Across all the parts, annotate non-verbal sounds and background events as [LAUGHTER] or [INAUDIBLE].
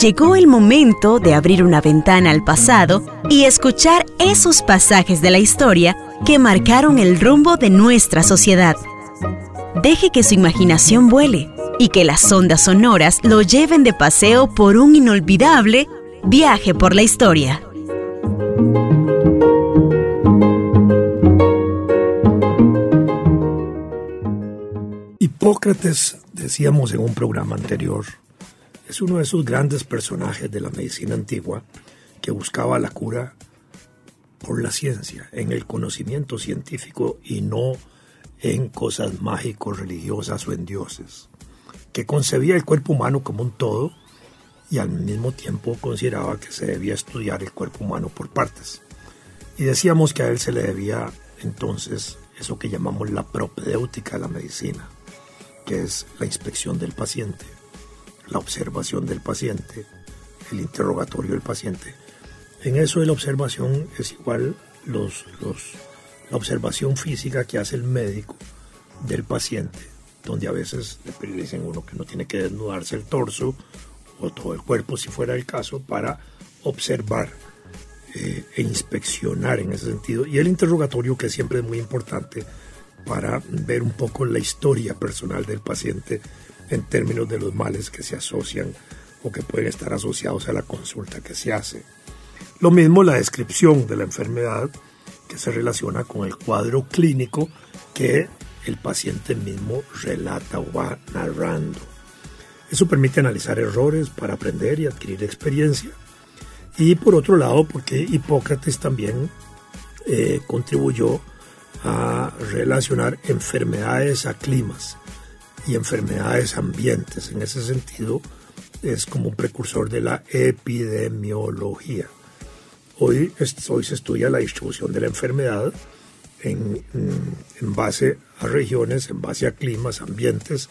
llegó el momento de abrir una ventana al pasado y escuchar esos pasajes de la historia que marcaron el rumbo de nuestra sociedad. Deje que su imaginación vuele y que las ondas sonoras lo lleven de paseo por un inolvidable viaje por la historia. Hipócrates, decíamos en un programa anterior, es uno de esos grandes personajes de la medicina antigua que buscaba la cura por la ciencia, en el conocimiento científico y no en cosas mágicos, religiosas o en dioses, que concebía el cuerpo humano como un todo y al mismo tiempo consideraba que se debía estudiar el cuerpo humano por partes. Y decíamos que a él se le debía entonces eso que llamamos la propedéutica de la medicina, que es la inspección del paciente, la observación del paciente, el interrogatorio del paciente. En eso de la observación es igual los, la observación física que hace el médico del paciente, donde a veces le dicen uno que no tiene que desnudarse el torso o todo el cuerpo si fuera el caso para observar eh, e inspeccionar en ese sentido. Y el interrogatorio que siempre es muy importante para ver un poco la historia personal del paciente en términos de los males que se asocian o que pueden estar asociados a la consulta que se hace. Lo mismo la descripción de la enfermedad que se relaciona con el cuadro clínico que el paciente mismo relata o va narrando. Eso permite analizar errores para aprender y adquirir experiencia. Y por otro lado, porque Hipócrates también eh, contribuyó a relacionar enfermedades a climas y enfermedades ambientes. En ese sentido, es como un precursor de la epidemiología. Hoy, hoy se estudia la distribución de la enfermedad en, en, base a regiones, en base a climas, ambientes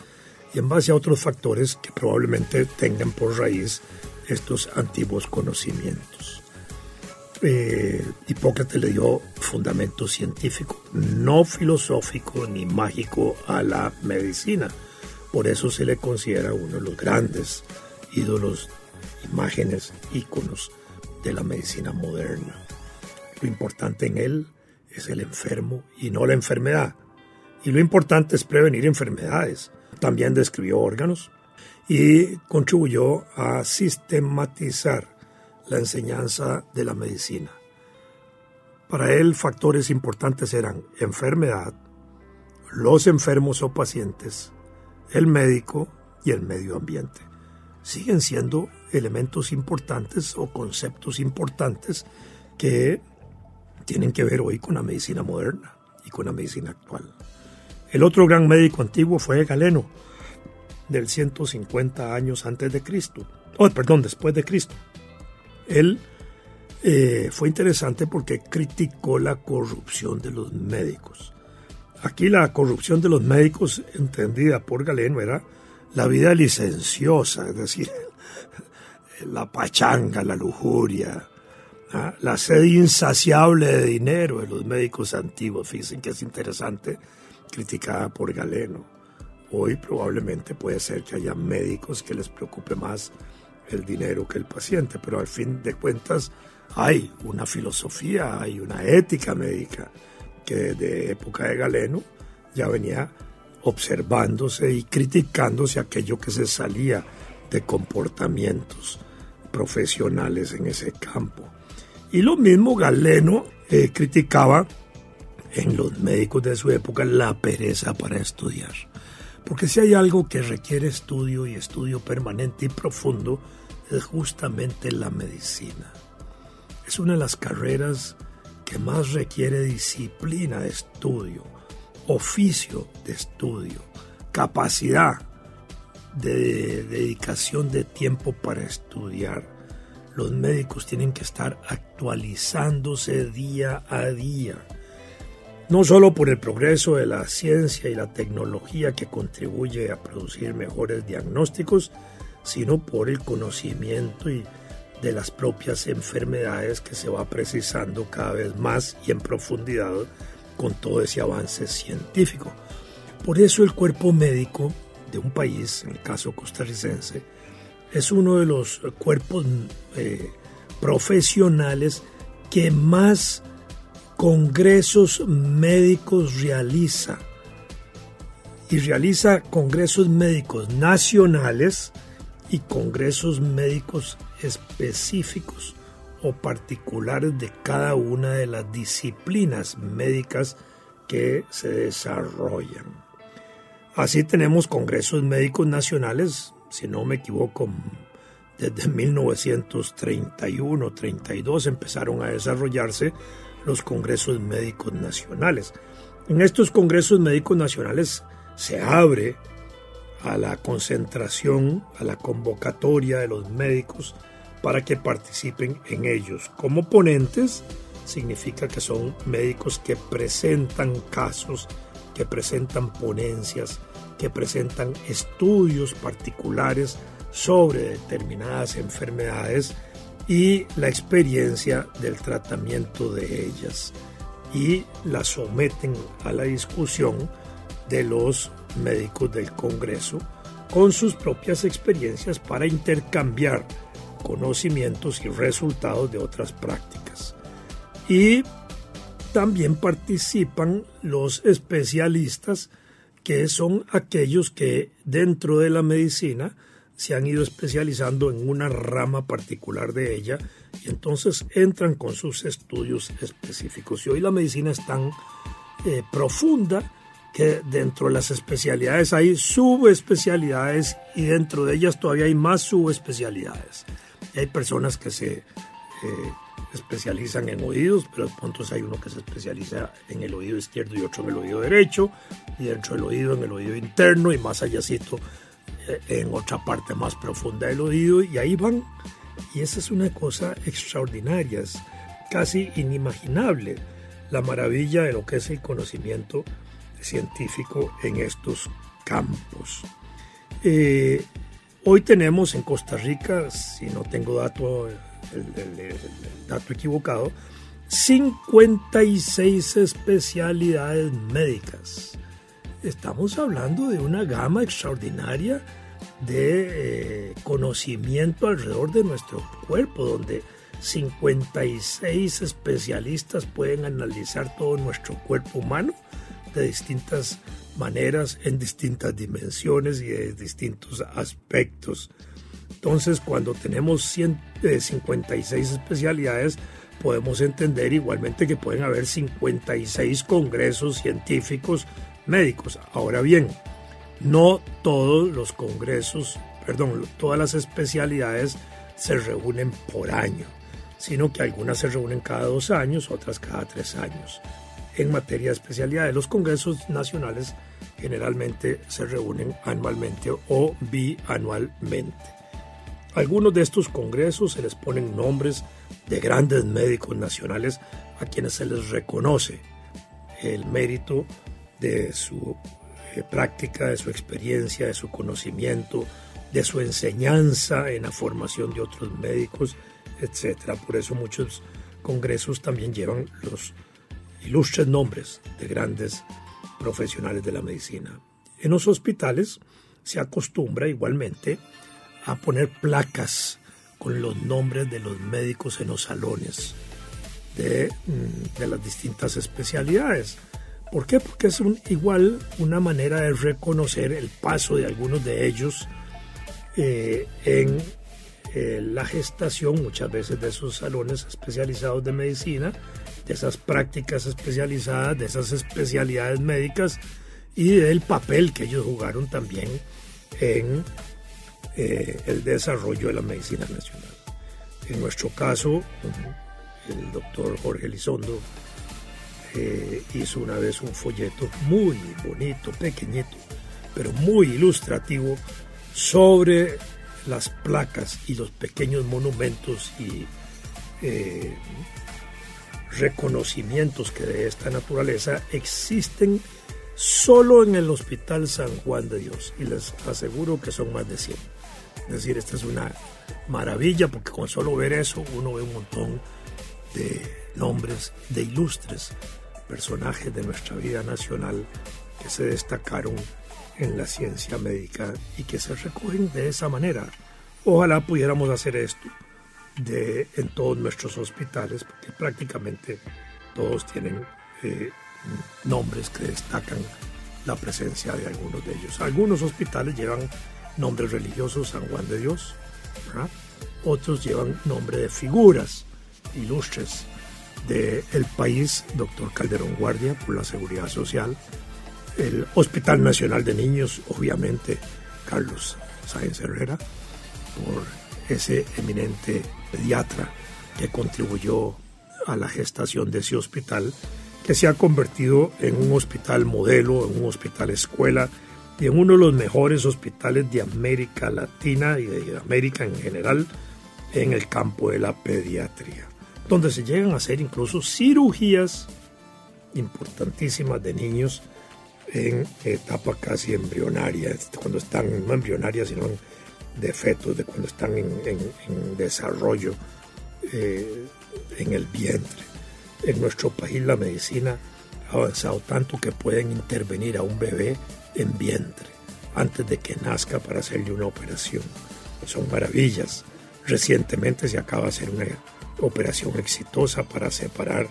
y en base a otros factores que probablemente tengan por raíz estos antiguos conocimientos. Eh, Hipócrates le dio fundamento científico, no filosófico ni mágico a la medicina. Por eso se le considera uno de los grandes ídolos, imágenes, íconos de la medicina moderna. Lo importante en él es el enfermo y no la enfermedad. Y lo importante es prevenir enfermedades. También describió órganos y contribuyó a sistematizar la enseñanza de la medicina. Para él factores importantes eran enfermedad, los enfermos o pacientes, el médico y el medio ambiente. Siguen siendo elementos importantes o conceptos importantes que tienen que ver hoy con la medicina moderna y con la medicina actual. El otro gran médico antiguo fue Galeno, del 150 años antes de Cristo, oh, perdón, después de Cristo. Él eh, fue interesante porque criticó la corrupción de los médicos. Aquí la corrupción de los médicos, entendida por Galeno, era la vida licenciosa, es decir, [LAUGHS] la pachanga, la lujuria, ¿ah? la sed insaciable de dinero de los médicos antiguos. Fíjense que es interesante, criticada por Galeno. Hoy probablemente puede ser que haya médicos que les preocupe más el dinero que el paciente, pero al fin de cuentas hay una filosofía, hay una ética médica que desde época de Galeno ya venía observándose y criticándose aquello que se salía de comportamientos profesionales en ese campo. Y lo mismo Galeno eh, criticaba en los médicos de su época la pereza para estudiar. Porque si hay algo que requiere estudio y estudio permanente y profundo, es justamente la medicina. Es una de las carreras que más requiere disciplina de estudio, oficio de estudio, capacidad de dedicación de tiempo para estudiar. Los médicos tienen que estar actualizándose día a día, no solo por el progreso de la ciencia y la tecnología que contribuye a producir mejores diagnósticos, sino por el conocimiento y de las propias enfermedades que se va precisando cada vez más y en profundidad con todo ese avance científico. Por eso el cuerpo médico de un país, en el caso costarricense, es uno de los cuerpos eh, profesionales que más congresos médicos realiza. Y realiza congresos médicos nacionales y congresos médicos específicos o particulares de cada una de las disciplinas médicas que se desarrollan. Así tenemos congresos médicos nacionales, si no me equivoco, desde 1931-32 empezaron a desarrollarse los congresos médicos nacionales. En estos congresos médicos nacionales se abre a la concentración, a la convocatoria de los médicos para que participen en ellos. Como ponentes significa que son médicos que presentan casos, que presentan ponencias, que presentan estudios particulares sobre determinadas enfermedades y la experiencia del tratamiento de ellas y la someten a la discusión de los médicos del Congreso con sus propias experiencias para intercambiar conocimientos y resultados de otras prácticas. Y también participan los especialistas, que son aquellos que dentro de la medicina se han ido especializando en una rama particular de ella y entonces entran con sus estudios específicos. Y hoy la medicina es tan eh, profunda que dentro de las especialidades hay subespecialidades y dentro de ellas todavía hay más subespecialidades. hay personas que se eh, especializan en oídos, pero pronto hay uno que se especializa en el oído izquierdo y otro en el oído derecho, y dentro del oído en el oído interno y más allácito en otra parte más profunda del oído, y ahí van. Y esa es una cosa extraordinaria, es casi inimaginable la maravilla de lo que es el conocimiento científico en estos campos. Eh, hoy tenemos en Costa Rica, si no tengo dato, el, dato equivocado, 56 especialidades médicas. Estamos hablando de una gama extraordinaria de eh, conocimiento alrededor de nuestro cuerpo, donde 56 especialistas pueden analizar todo nuestro cuerpo humano de distintas maneras, en distintas dimensiones y de distintos aspectos. Entonces, cuando tenemos 156 eh, especialidades, podemos entender igualmente que pueden haber 56 congresos científicos médicos. Ahora bien, no todos los congresos, perdón, todas las especialidades se reúnen por año, sino que algunas se reúnen cada dos años, otras cada tres años en materia de especialidades. Los congresos nacionales generalmente se reúnen anualmente o bianualmente. Algunos de estos congresos se les ponen nombres de grandes médicos nacionales a quienes se les reconoce el mérito de su eh, práctica, de su experiencia, de su conocimiento, de su enseñanza en la formación de otros médicos, etc. Por eso muchos congresos también llevan los ilustres nombres de grandes profesionales de la medicina. En los hospitales se acostumbra igualmente a poner placas con los nombres de los médicos en los salones de, mm, las distintas especialidades. ¿Por qué? Porque es igual una manera de reconocer el paso de algunos de ellos eh, en eh, la gestación, muchas veces de esos salones especializados de medicina, de esas prácticas especializadas, de esas especialidades médicas y del papel que ellos jugaron también en eh, el desarrollo de la medicina nacional. En nuestro caso, el doctor Jorge Elizondo eh, hizo una vez un folleto muy bonito, pequeñito, pero muy ilustrativo sobre las placas y los pequeños monumentos y eh, reconocimientos que de esta naturaleza existen solo en el Hospital San Juan de Dios y les aseguro que son más de 100. Es decir, esta es una maravilla porque con solo ver eso uno ve un montón de nombres de ilustres personajes de nuestra vida nacional que se destacaron en la ciencia médica y que se recogen de esa manera Ojalá pudiéramos hacer esto en todos nuestros hospitales, porque prácticamente todos tienen eh, nombres que destacan la presencia de algunos de ellos. Algunos hospitales llevan nombres religiosos, San Juan de Dios, otros llevan nombre de figuras ilustres del país, doctor Calderón Guardia, por la seguridad social, el Hospital Nacional de Niños, obviamente Carlos Sáenz Herrera, por ese eminente pediatra que contribuyó a la gestación de ese hospital, que se ha convertido en un hospital modelo, en un hospital escuela y en uno de los mejores hospitales de América Latina y de América en general en el campo de la pediatría, donde se llegan a hacer incluso cirugías importantísimas de niños en etapa casi embrionaria, cuando están no embrionarias, sino de fetos, de cuando están en, desarrollo eh, en el vientre. En nuestro país la medicina ha avanzado tanto que pueden intervenir a un bebé en vientre antes de que nazca para hacerle una operación. Son maravillas. Recientemente se acaba de hacer una operación exitosa para separar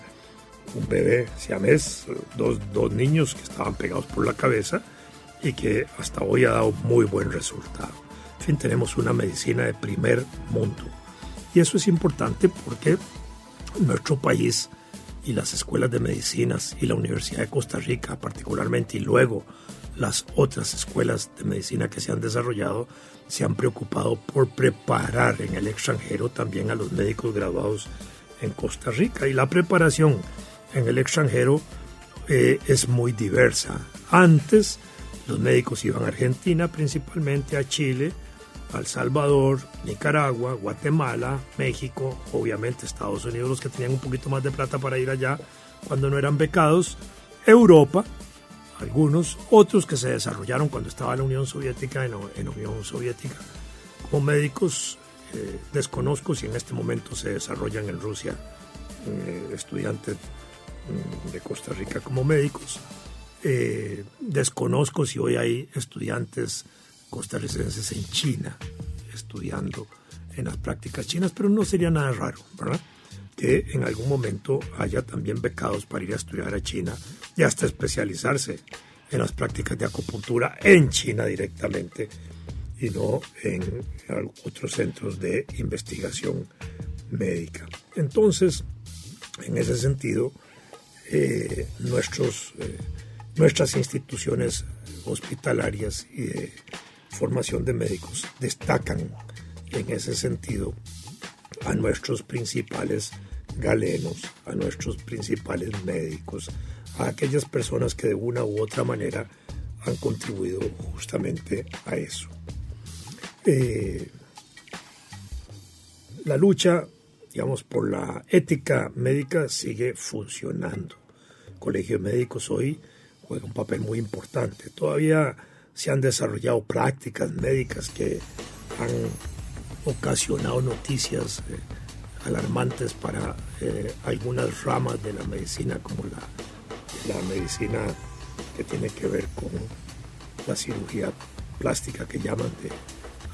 un bebé siamés, dos, dos niños que estaban pegados por la cabeza y que hasta hoy ha dado muy buen resultado. En fin, tenemos una medicina de primer mundo. Y eso es importante porque nuestro país y las escuelas de medicinas y la Universidad de Costa Rica particularmente y luego las otras escuelas de medicina que se han desarrollado se han preocupado por preparar en el extranjero también a los médicos graduados en Costa Rica y la preparación en el extranjero eh, es muy diversa. Antes los médicos iban a Argentina principalmente, a Chile, a El Salvador, Nicaragua, Guatemala, México, obviamente Estados Unidos, los que tenían un poquito más de plata para ir allá cuando no eran becados, Europa, algunos, otros que se desarrollaron cuando estaba la Unión Soviética, en, en Unión Soviética, como médicos, eh, desconozco si en este momento se desarrollan en Rusia eh, estudiantes Mm, de Costa Rica como médicos. Eh, desconozco si hoy hay estudiantes costarricenses en China estudiando en las prácticas chinas, pero no sería nada raro, ¿verdad? Que en algún momento haya también becados para ir a estudiar a China y hasta especializarse en las prácticas de acupuntura en China directamente y no en otros centros de investigación médica. Entonces, en ese sentido, eh, nuestros, eh, nuestras instituciones hospitalarias y de formación de médicos destacan en ese sentido a nuestros principales galenos, a nuestros principales médicos, a aquellas personas que de una u otra manera han contribuido justamente a eso. Eh, la lucha digamos, por la ética médica sigue funcionando. El Colegio de Médicos hoy juega un papel muy importante. Todavía se han desarrollado prácticas médicas que han ocasionado noticias eh, alarmantes para eh, algunas ramas de la medicina, como la, la medicina que tiene que ver con la cirugía plástica que llaman de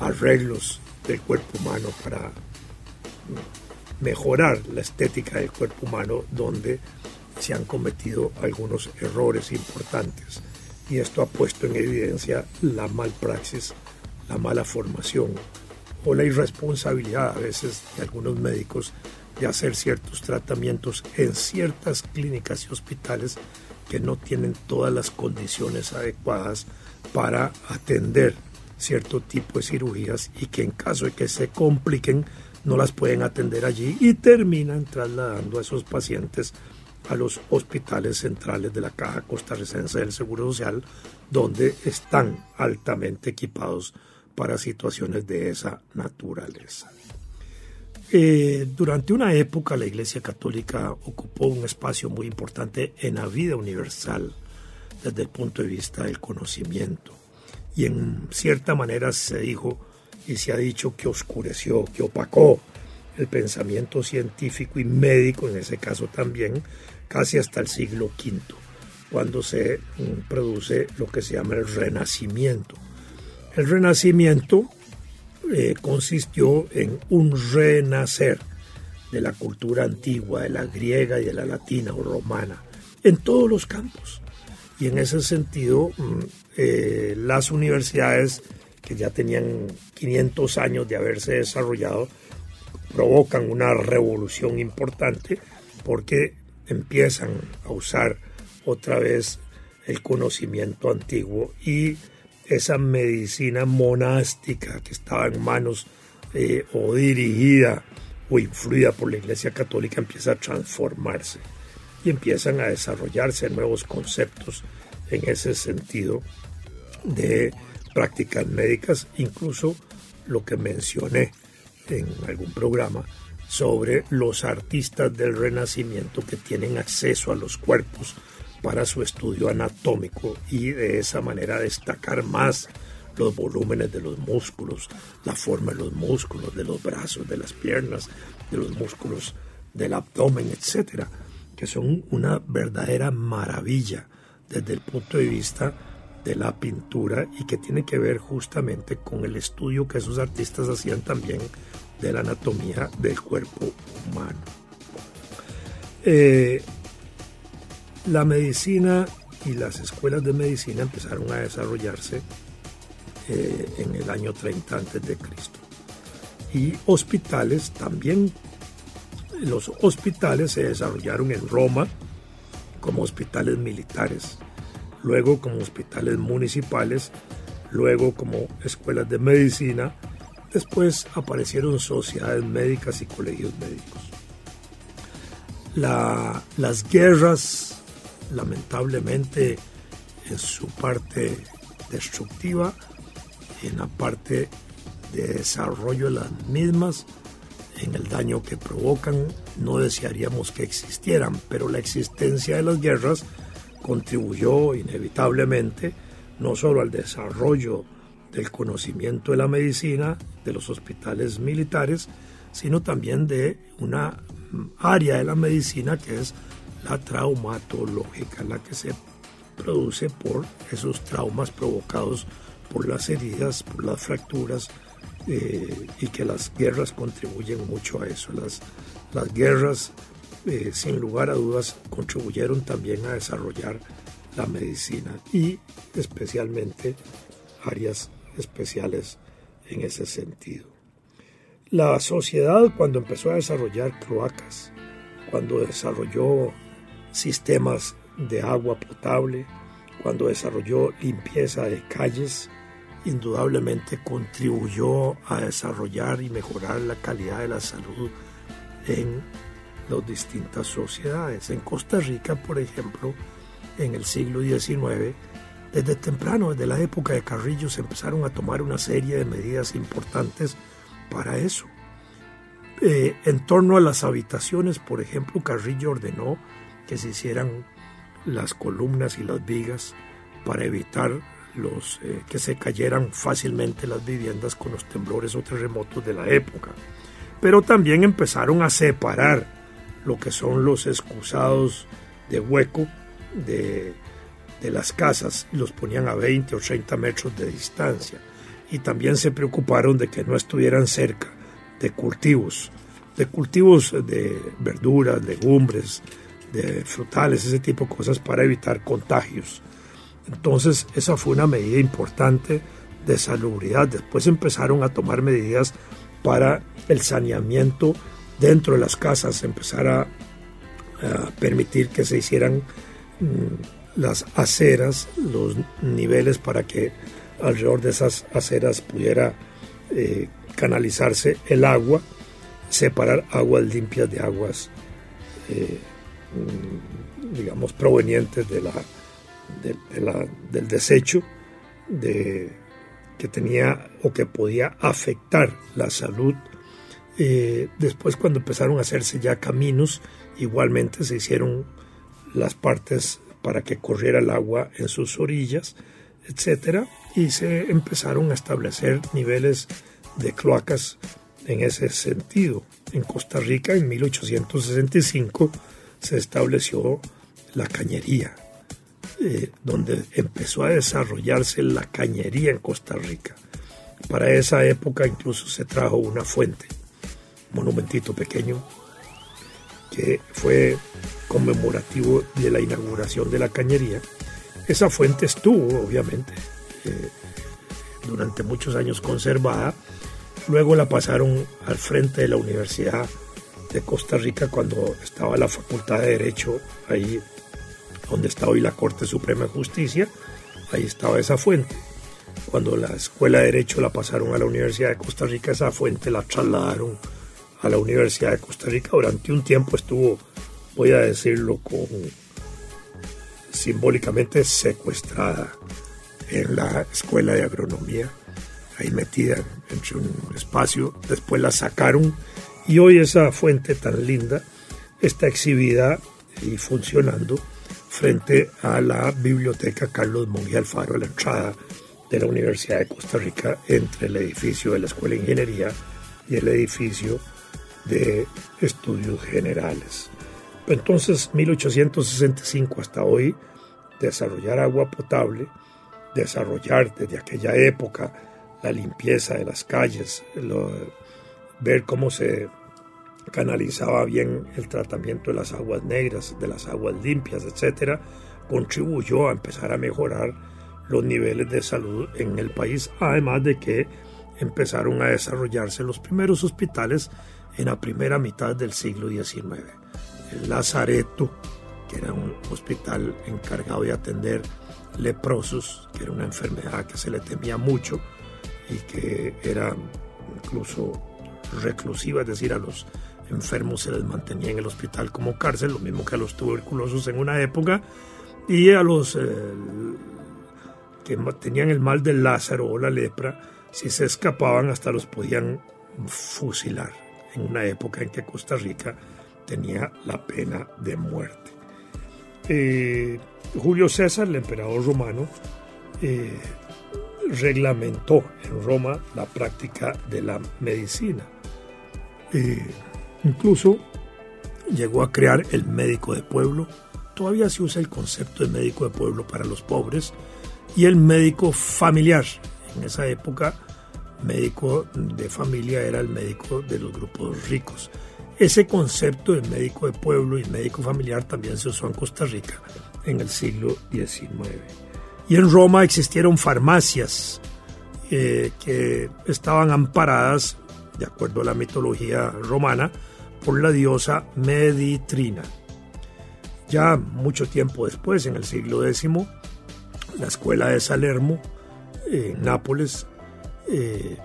arreglos del cuerpo humano para mejorar la estética del cuerpo humano donde se han cometido algunos errores importantes. Y esto ha puesto en evidencia la malpraxis, la mala formación o la irresponsabilidad a veces de algunos médicos de hacer ciertos tratamientos en ciertas clínicas y hospitales que no tienen todas las condiciones adecuadas para atender cierto tipo de cirugías y que en caso de que se compliquen no las pueden atender allí y terminan trasladando a esos pacientes a los hospitales centrales de la Caja Costarricense del Seguro Social, donde están altamente equipados para situaciones de esa naturaleza. Eh, durante una época la Iglesia Católica ocupó un espacio muy importante en la vida universal desde el punto de vista del conocimiento y en cierta manera se dijo y se ha dicho que oscureció, que opacó el pensamiento científico y médico, en ese caso también, casi hasta el siglo V, cuando se mm, produce lo que se llama el Renacimiento. El Renacimiento eh, consistió en un renacer de la cultura antigua, de la griega y de la latina o romana, en todos los campos. Y en ese sentido, mm, eh, las universidades que ya tenían 500 años de haberse desarrollado, provocan una revolución importante porque empiezan a usar otra vez el conocimiento antiguo y esa medicina monástica que estaba en manos eh, o dirigida o influida por la Iglesia Católica empieza a transformarse y empiezan a desarrollarse nuevos conceptos en ese sentido de prácticas médicas, incluso lo que mencioné en algún programa sobre los artistas del Renacimiento que tienen acceso a los cuerpos para su estudio anatómico y de esa manera destacar más los volúmenes de los músculos, la forma de los músculos, de los brazos, de las piernas, de los músculos del abdomen, etcétera, que son una verdadera maravilla desde el punto de vista de la pintura y que tiene que ver justamente con el estudio que esos artistas hacían también de la anatomía del cuerpo humano. Eh, la medicina y las escuelas de medicina empezaron a desarrollarse eh, en el año 30 a.C. Y hospitales también. Los hospitales se desarrollaron en Roma como hospitales militares, luego como hospitales municipales, luego como escuelas de medicina, después aparecieron sociedades médicas y colegios médicos. las guerras, lamentablemente, en su parte destructiva en la parte de desarrollo de las mismas, en el daño que provocan, no desearíamos que existieran, pero la existencia de las guerras contribuyó inevitablemente no solo al desarrollo del conocimiento de la medicina, de los hospitales militares, sino también de una área de la medicina que es la traumatológica, la que se produce por esos traumas provocados por las heridas, por las fracturas, eh, y que las guerras contribuyen mucho a eso. Las, guerras eh, sin lugar a dudas, contribuyeron también a desarrollar la medicina y especialmente áreas especiales en ese sentido. La sociedad cuando empezó a desarrollar cloacas, cuando desarrolló sistemas de agua potable, cuando desarrolló limpieza de calles, indudablemente contribuyó a desarrollar y mejorar la calidad de la salud en las distintas sociedades. En Costa Rica, por ejemplo, en el siglo XIX, desde temprano, desde la época de Carrillo, se empezaron a tomar una serie de medidas importantes para eso. Eh, en torno a las habitaciones, por ejemplo, Carrillo ordenó que se hicieran las columnas y las vigas para evitar los, eh, que se cayeran fácilmente las viviendas con los temblores o terremotos de la época. Pero también empezaron a separar lo que son los excusados de hueco de, las casas y los ponían a 20 o 30 metros de distancia. Y también se preocuparon de que no estuvieran cerca de cultivos, de cultivos de verduras, legumbres, de frutales, ese tipo de cosas para evitar contagios. Entonces esa fue una medida importante de salubridad. Después empezaron a tomar medidas para el saneamiento dentro de las casas empezar a, permitir que se hicieran mm, las aceras, los niveles para que alrededor de esas aceras pudiera eh, canalizarse el agua, separar aguas limpias de aguas, eh, digamos, provenientes de la, del desecho de, que tenía o que podía afectar la salud eh, después cuando empezaron a hacerse ya caminos, igualmente se hicieron las partes para que corriera el agua en sus orillas, etcétera, y se empezaron a establecer niveles de cloacas en ese sentido. En Costa Rica en 1865 se estableció la cañería, eh, donde empezó a desarrollarse la cañería en Costa Rica Para esa época incluso se trajo una fuente, monumentito pequeño, que fue conmemorativo de la inauguración de la cañería. Esa fuente estuvo, obviamente, eh, durante muchos años conservada. Luego la pasaron al frente de la Universidad de Costa Rica cuando estaba la Facultad de Derecho, ahí donde está hoy la Corte Suprema de Justicia, ahí estaba esa fuente. Cuando la Escuela de Derecho la pasaron a la Universidad de Costa Rica, esa fuente la trasladaron a la Universidad de Costa Rica. Durante un tiempo estuvo, voy a decirlo con simbólicamente secuestrada en la Escuela de Agronomía, ahí metida en un espacio. Después la sacaron y hoy esa fuente tan linda está exhibida y funcionando frente a la biblioteca Carlos Monge Alfaro a la entrada de la Universidad de Costa Rica entre el edificio de la Escuela de Ingeniería y el edificio de Estudios Generales. Entonces, 1865 hasta hoy, desarrollar agua potable, desarrollar desde aquella época la limpieza de las calles, ver cómo se canalizaba bien el tratamiento de las aguas negras, de las aguas limpias, etcétera, contribuyó a empezar a mejorar los niveles de salud en el país, además de que empezaron a desarrollarse los primeros hospitales en la primera mitad del siglo XIX. El Lazareto, que era un hospital encargado de atender leprosos, que era una enfermedad que se le temía mucho y que era incluso reclusiva, es decir, a los enfermos se les mantenía en el hospital como cárcel, lo mismo que a los tuberculosos en una época, y a los eh, que tenían el mal del Lázaro o la lepra, si se escapaban hasta los podían fusilar, en una época en que Costa Rica tenía la pena de muerte. Eh, Julio César, el emperador romano, eh, reglamentó en Roma la práctica de la medicina. Incluso llegó a crear el médico de pueblo. Todavía se usa el concepto de médico de pueblo para los pobres y el médico familiar. En esa época, médico de familia era el médico de los grupos ricos. Ese concepto de médico de pueblo y médico familiar también se usó en Costa Rica en el siglo XIX. Y en Roma existieron farmacias eh, que estaban amparadas, de acuerdo a la mitología romana, por la diosa Meditrina. Ya mucho tiempo después, en el siglo X, la escuela de Salermo, en Nápoles, eh,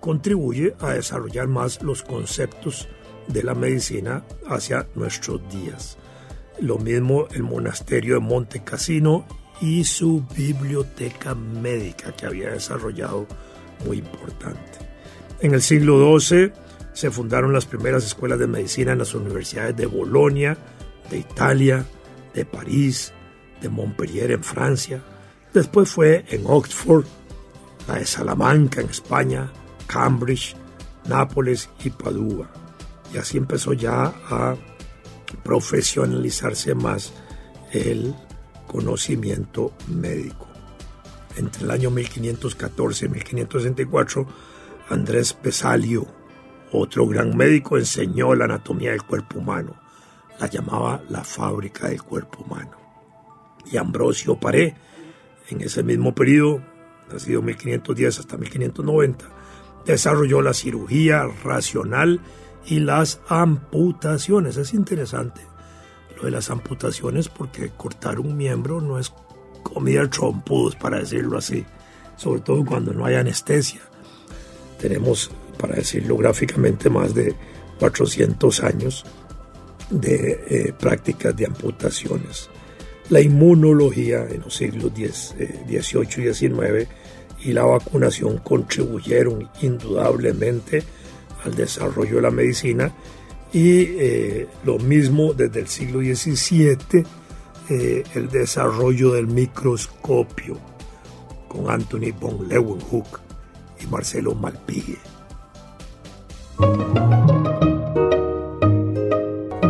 contribuye a desarrollar más los conceptos de la medicina hacia nuestros días. Lo mismo el monasterio de Monte Cassino y su biblioteca médica que había desarrollado muy importante. En el siglo XII se fundaron las primeras escuelas de medicina en las universidades de Bolonia, de Italia, de París, de Montpellier en Francia. Después fue en Oxford, la de Salamanca en España, Cambridge, Nápoles y Padua. Y así empezó ya a profesionalizarse más el conocimiento médico. Entre el año 1514 y 1564, Andrés Pesalio, otro gran médico enseñó la anatomía del cuerpo humano. La llamaba la fábrica del cuerpo humano. Y Ambrosio Paré, en ese mismo periodo, nacido 1510 hasta 1590, desarrolló la cirugía racional y las amputaciones. Es interesante lo de las amputaciones porque cortar un miembro no es comida trompudos, para decirlo así, sobre todo cuando no hay anestesia. Tenemos para decirlo gráficamente, más de 400 años de eh, prácticas de amputaciones. La inmunología en los siglos XVIII y XIX y la vacunación contribuyeron indudablemente al desarrollo de la medicina y eh, lo mismo desde el siglo XVII eh, el desarrollo del microscopio con Anthony von Leeuwenhoek y Marcelo Malpigue.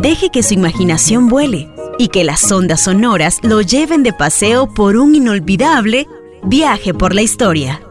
Deje que su imaginación vuele y que las ondas sonoras lo lleven de paseo por un inolvidable viaje por la historia.